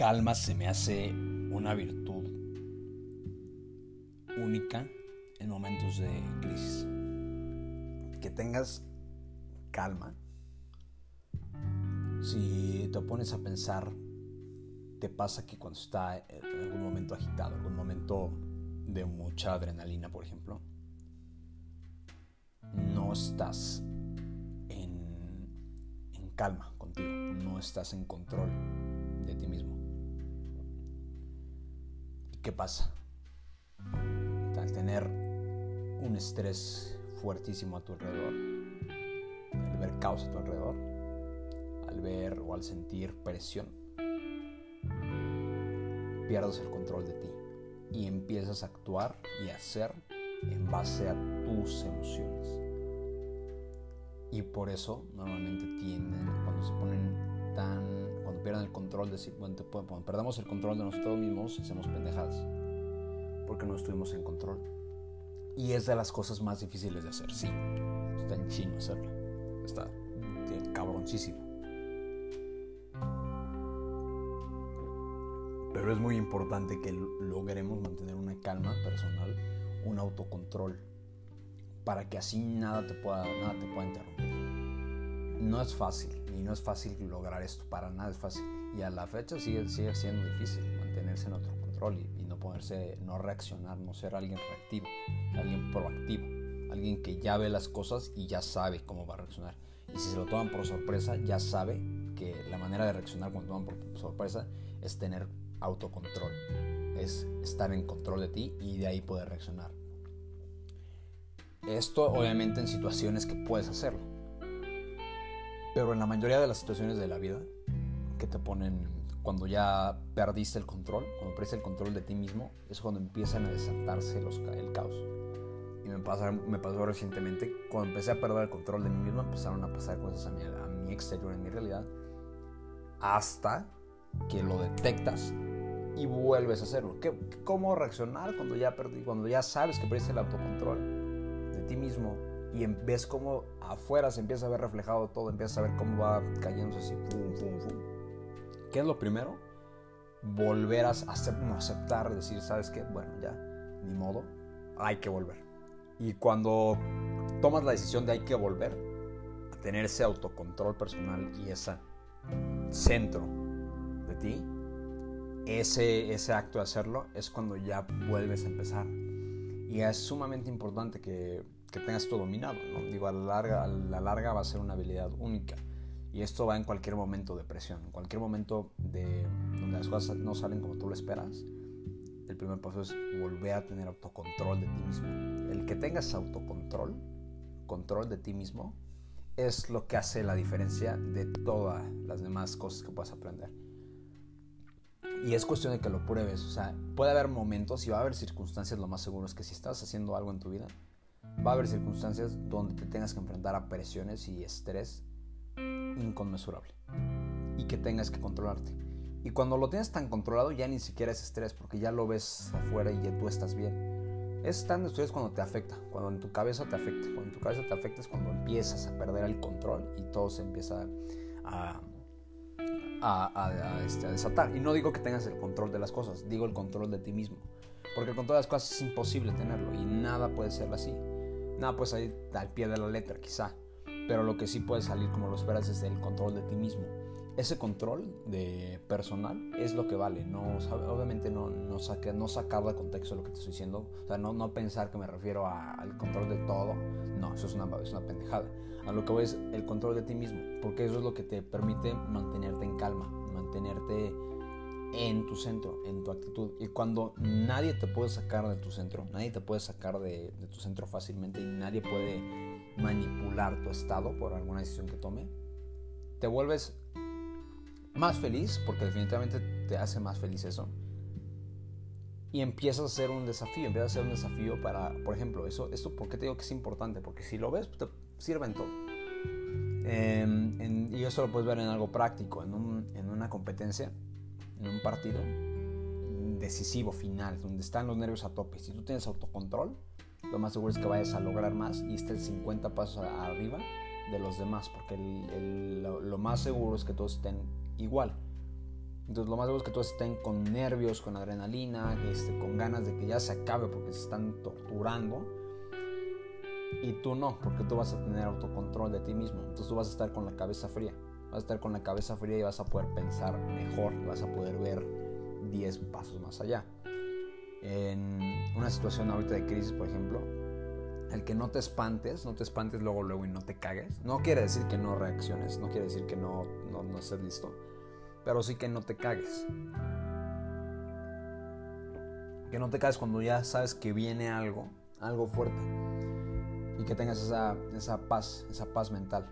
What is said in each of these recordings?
calma se me hace una virtud única en momentos de crisis. Que tengas calma. Si te pones a pensar, te pasa que cuando está en algún momento agitado, algún momento de mucha adrenalina, por ejemplo, no estás en, en calma contigo, no estás en control qué pasa? Al tener un estrés fuertísimo a tu alrededor, al ver caos a tu alrededor, al ver o al sentir presión, pierdes el control de ti y empiezas a actuar y hacer en base a tus emociones. Y por eso normalmente tienden, cuando se ponen tan, cuando pierden el control de sí, cuando perdemos el control de nosotros mismos, hacemos pendejadas. Porque no estuvimos en control. Y es de las cosas más difíciles de hacer, sí. Está en chino hacerlo. Está cabroncísimo. Pero es muy importante que logremos mantener una calma personal, un autocontrol, para que así nada te pueda, nada te pueda interrumpir. No es fácil, y no es fácil lograr esto, para nada es fácil. Y a la fecha sigue, siendo difícil mantenerse en autocontrol y, y no ponerse, no reaccionar, no ser alguien reactivo, alguien proactivo, alguien que ya ve las cosas y ya sabe cómo va a reaccionar. Y si se lo toman por sorpresa, ya sabe que la manera de reaccionar cuando toman por sorpresa es tener autocontrol, es estar en control de ti y de ahí poder reaccionar. Esto obviamente en situaciones que puedes hacerlo, pero en la mayoría de las situaciones de la vida que te ponen cuando ya perdiste el control, cuando perdiste el control de ti mismo, es cuando empiezan a desatarse los, el caos. Y me, pasa, me pasó recientemente, cuando empecé a perder el control de mí mismo, empezaron a pasar cosas a mi, a mi exterior, en mi realidad, hasta que lo detectas y vuelves a hacerlo. ¿Qué, ¿Cómo reaccionar cuando ya perdí, cuando ya sabes que perdiste el autocontrol de ti mismo y ves cómo afuera se empieza a ver reflejado todo, empiezas a ver cómo va cayendo así, fum, fum, fum. ¿Qué es lo primero? Volver a aceptar, decir, ¿sabes qué? Bueno, ya, ni modo, hay que volver. Y cuando tomas la decisión de hay que volver, a tener ese autocontrol personal y ese centro de ti, ese, ese acto de hacerlo es cuando ya vuelves a empezar. Y es sumamente importante que, que tengas todo dominado. ¿no? Digo, a la, larga, la larga va a ser una habilidad única. Y esto va en cualquier momento de presión, en cualquier momento de donde las cosas no salen como tú lo esperas. El primer paso es volver a tener autocontrol de ti mismo. El que tengas autocontrol, control de ti mismo, es lo que hace la diferencia de todas las demás cosas que puedas aprender. Y es cuestión de que lo pruebes. O sea, puede haber momentos y va a haber circunstancias, lo más seguro es que si estás haciendo algo en tu vida, va a haber circunstancias donde te tengas que enfrentar a presiones y estrés inconmensurable. Y que tengas que controlarte. Y cuando lo tienes tan controlado ya ni siquiera es estrés porque ya lo ves afuera y ya tú estás bien. Es tan estrés cuando te afecta, cuando en tu cabeza te afecta. Cuando en tu cabeza te afecta es cuando empiezas a perder el control y todo se empieza a, a, este, a, desatar. Y no digo que tengas el control de las cosas, digo el control de ti mismo. Porque el control de las cosas es imposible tenerlo y nada puede ser así. Nada puede salir al pie de la letra, quizá. Pero lo que sí puede salir como lo esperas es el control de ti mismo. Ese control de personal es lo que vale. No, obviamente no, no, saque, no sacar de contexto lo que te estoy diciendo. O sea, no, no pensar que me refiero al control de todo. No, eso es una, es una pendejada. A lo que voy es el control de ti mismo. Porque eso es lo que te permite mantenerte en calma, mantenerte en tu centro, en tu actitud. Y cuando nadie te puede sacar de tu centro, nadie te puede sacar de, de, tu centro fácilmente y nadie puede manipular tu estado por alguna decisión que tome, te vuelves más feliz, porque definitivamente te hace más feliz eso. Y empiezas a hacer un desafío, empiezas a hacer un desafío para, por ejemplo, eso, esto, ¿por qué te digo que es importante? Porque si lo ves, te sirve en todo. Eh, en, y eso lo puedes ver en algo práctico, en, un, en una competencia en un partido decisivo, final, donde están los nervios a tope. Si tú tienes autocontrol, lo más seguro es que vayas a lograr más y estés 50 pasos arriba de los demás, porque lo, lo, más seguro es que todos estén igual. Entonces lo más seguro es que todos estén con nervios, con adrenalina, este, con ganas de que ya se acabe porque se están torturando. Y tú no, porque tú vas a tener autocontrol de ti mismo. Entonces tú vas a estar con la cabeza fría. Vas a estar con la cabeza fría y vas a poder pensar mejor, vas a poder ver 10 pasos más allá. En una situación ahorita de crisis, por ejemplo, el que no te espantes, no te espantes luego, luego y no te cagues, no quiere decir que no reacciones, no quiere decir que no, no, no estés listo pero sí que no te cagues. Que no te cagues cuando ya sabes que viene algo, algo fuerte. Y que tengas esa, esa paz, esa paz mental.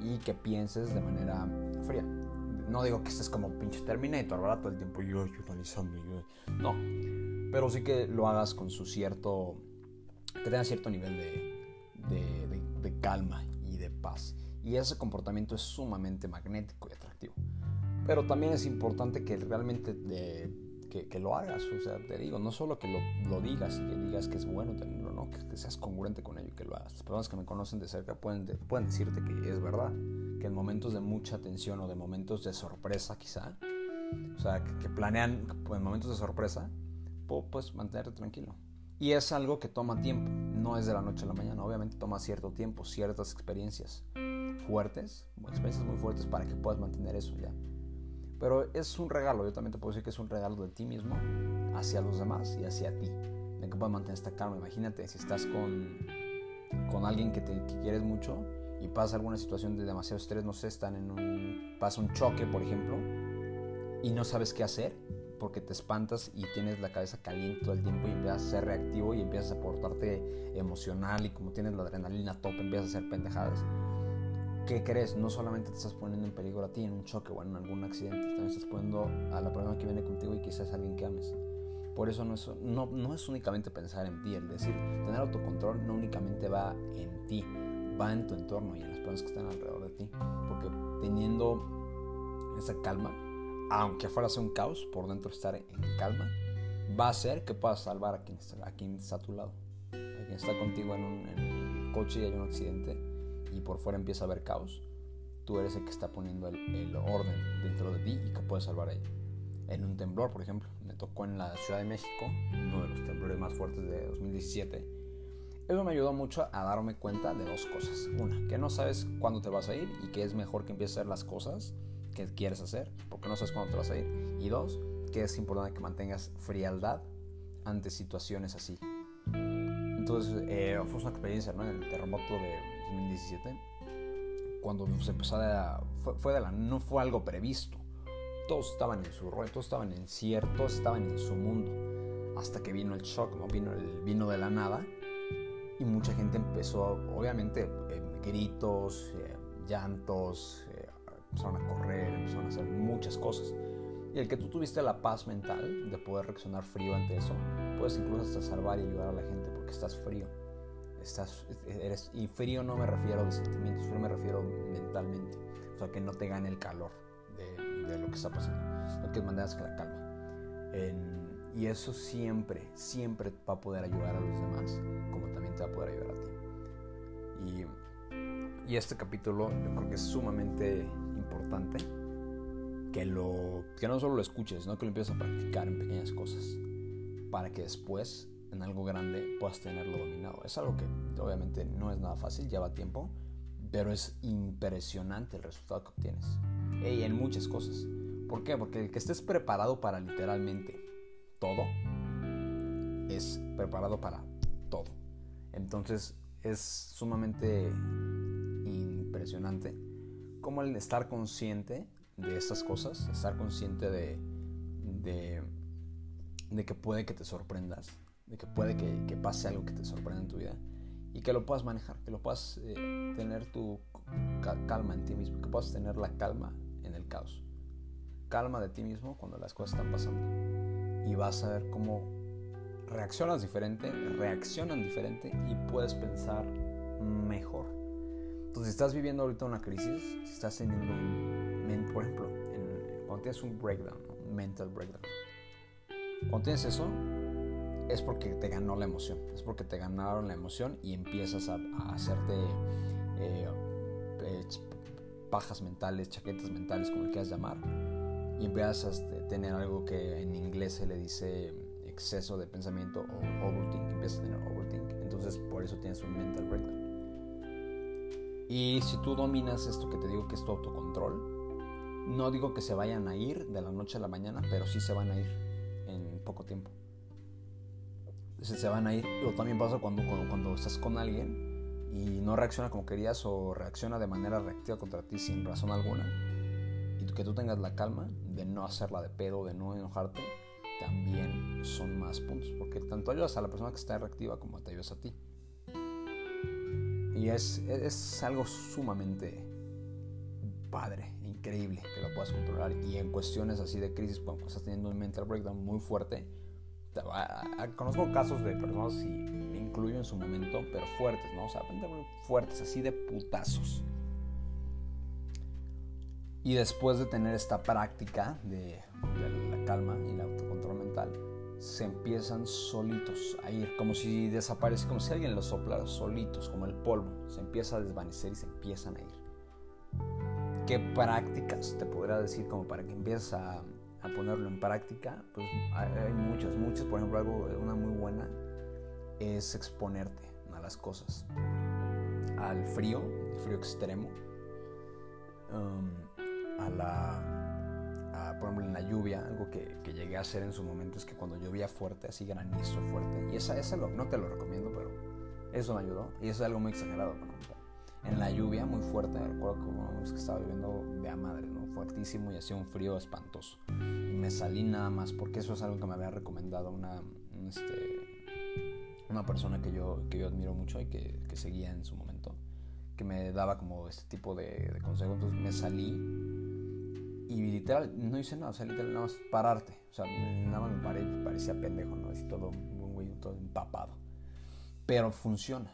Y que pienses de manera fría. No digo que estés como pinche Terminator, ¿verdad? Todo el tiempo yo, yo analizando. No. Pero sí que lo hagas con su cierto. que tenga cierto nivel de, de, de calma y de paz. Y ese comportamiento es sumamente magnético y atractivo. Pero también es importante que realmente que, lo hagas. O sea, te digo, no solo que lo, digas y que digas que es bueno tenerlo, ¿no? Que, seas congruente con ello y que lo hagas. Las personas que me conocen de cerca pueden, pueden decirte que es verdad. Que en momentos de mucha tensión o de momentos de sorpresa quizá, o sea, que, planean en momentos de sorpresa, pues mantenerte tranquilo. Y es algo que toma tiempo, no es de la noche a la mañana, obviamente toma cierto tiempo, ciertas experiencias fuertes, experiencias muy fuertes para que puedas mantener eso ya. Pero es un regalo, yo también te puedo decir que es un regalo de ti mismo hacia los demás y hacia ti. De que puedas mantener esta calma. Imagínate si estás con, con alguien que, te, quieres mucho y pasa alguna situación de demasiado estrés, no sé, están en un, pasa un choque, por ejemplo, y no sabes qué hacer porque te espantas y tienes la cabeza caliente todo el tiempo y empiezas a ser reactivo y empiezas a portarte emocional y como tienes la adrenalina top empiezas a hacer pendejadas ¿qué crees? No solamente te estás poniendo en peligro a ti en un choque o en algún accidente, también estás poniendo a la persona que viene contigo y quizás alguien que ames. Por eso no es, no, no es únicamente pensar en ti, el decir, tener autocontrol no únicamente va en ti, va en tu entorno y en las personas que están alrededor de ti. Porque teniendo esa calma, aunque fuera un caos, por dentro estar en calma, va a hacer que puedas salvar a quien está, a quien está a tu lado. A quien está contigo en, un, coche y hay un accidente y por fuera empieza a haber caos, tú eres el que está poniendo el, orden dentro de ti y que puedes salvar ahí. En un temblor, por ejemplo, me tocó en la Ciudad de México, uno de los temblores más fuertes de 2017. Eso me ayudó mucho a darme cuenta de dos cosas. Una, que no sabes cuándo te vas a ir y que es mejor que empieces a hacer las cosas que quieres hacer, porque no sabes cuándo te vas a ir. Y dos, que es importante que mantengas frialdad ante situaciones así. Entonces, eh, fue una experiencia, ¿no? En el terremoto de 2017, cuando se empezó a... Fue, fue, de la, no fue algo previsto. Todos estaban en su rollo, todos estaban en cierto, estaban en su mundo. Hasta que vino el shock, ¿no? Vino, el, vino de la nada. Y mucha gente empezó, obviamente, eh, gritos, eh, llantos, empezaron a correr, empezaron a hacer muchas cosas. Y el que tú tuviste la paz mental de poder reaccionar frío ante eso, puedes incluso hasta salvar y ayudar a la gente porque estás frío. Estás, eres, y frío no me refiero de sentimientos, frío me refiero mentalmente. O sea, que no te gane el calor de, lo que está pasando. Lo que mandas que la calma. y eso siempre, siempre va a poder ayudar a los demás, como también te va a poder ayudar a ti. Y, y este capítulo yo creo que es sumamente importante que, lo, que no solo lo escuches, sino que lo empieces a practicar en pequeñas cosas para que después en algo grande puedas tenerlo dominado. Es algo que obviamente no es nada fácil, lleva tiempo, pero es impresionante el resultado que obtienes. Y en muchas cosas. ¿Por qué? Porque el que estés preparado para literalmente todo es preparado para todo. Entonces es sumamente impresionante como el estar consciente de estas cosas, estar consciente de, de, que puede que te sorprendas, de que puede que, pase algo que te sorprenda en tu vida y que lo puedas manejar, que lo puedas eh, tener tu calma en ti mismo, que puedas tener la calma en el caos. Calma de ti mismo cuando las cosas están pasando y vas a ver cómo reaccionas diferente, reaccionan diferente y puedes pensar mejor. Entonces, si estás viviendo ahorita una crisis, si estás teniendo un por ejemplo, cuando tienes un breakdown, un mental breakdown, cuando tienes eso, es porque te ganó la emoción, es porque te ganaron la emoción y empiezas a, hacerte eh, pajas mentales, chaquetas mentales, como quieras llamar, y empiezas a tener algo que en inglés se le dice exceso de pensamiento o overthink, empiezas a tener overthink, entonces por eso tienes un mental breakdown. Y si tú dominas esto que te digo que es tu autocontrol, no digo que se vayan a ir de la noche a la mañana, pero sí se van a ir en poco tiempo. Se van a ir. O también pasa cuando, cuando, cuando estás con alguien y no reacciona como querías o reacciona de manera reactiva contra ti sin razón alguna. Y que tú tengas la calma de no hacerla de pedo, de no enojarte, también son más puntos. Porque tanto ayudas a la persona que está reactiva como te ayudas a ti. Y es, es algo sumamente padre, increíble que lo puedas controlar. Y en cuestiones así de crisis, cuando estás teniendo un mental breakdown muy fuerte, conozco casos de personas, y me incluyo en su momento, pero fuertes, ¿no? O sea, fuertes, así de putazos. Y después de tener esta práctica de, de la calma y el autocontrol mental, se empiezan solitos a ir, como si desaparece, como si alguien los soplara solitos, como el polvo, se empieza a desvanecer y se empiezan a ir. ¿Qué prácticas te podría decir como para que empieces a, ponerlo en práctica? Pues hay, muchas, muchas, por ejemplo, algo, una muy buena es exponerte a las cosas, al frío, frío extremo, um, a la por ejemplo, en la lluvia, algo que, que, llegué a hacer en su momento es que cuando llovía fuerte, así granizo fuerte, y esa, esa lo, no te lo recomiendo, pero eso me ayudó, y eso es algo muy exagerado. En la lluvia muy fuerte, recuerdo que, que estaba viviendo de a madre, ¿no? Fuertísimo y hacía un frío espantoso. Y me salí nada más, porque eso es algo que me había recomendado una, este, una persona que yo, que yo admiro mucho y que, que seguía en su momento, que me daba como este tipo de, de consejos. Entonces me salí y literal, no hice nada, o sea, literal, nada más pararte. O sea, nada más me paré parecía pendejo, ¿no? Así todo, un güey, todo empapado. Pero funciona.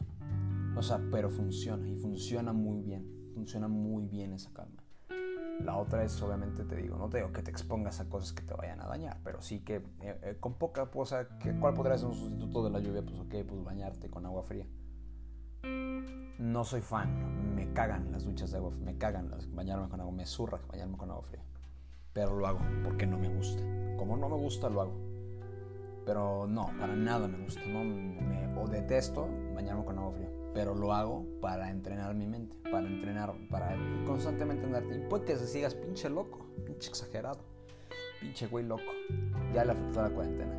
O sea, pero funciona. Y funciona muy bien. Funciona muy bien esa calma. La otra es, obviamente, te digo, no te digo que te expongas a cosas que te vayan a dañar, pero sí que eh, eh, con poca, cosa, que, ¿cuál podría ser un sustituto de la lluvia? Pues ok, pues bañarte con agua fría. No soy fan, me cagan las duchas de agua, me cagan las, bañarme con agua, me zurra bañarme con agua fría pero lo hago porque no me gusta. Como no me gusta, lo hago. Pero no, para nada me gusta. No me, o detesto bañarme con agua fría. Pero lo hago para entrenar mi mente, para entrenar, para constantemente andarte. Y puede que se sigas pinche loco, pinche exagerado, pinche güey loco. Ya le afectó la cuarentena.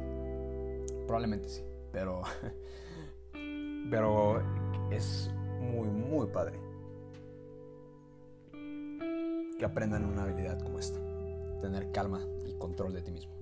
Probablemente sí, pero. pero es muy, muy padre que aprendan una habilidad como esta tener calma y control de ti mismo.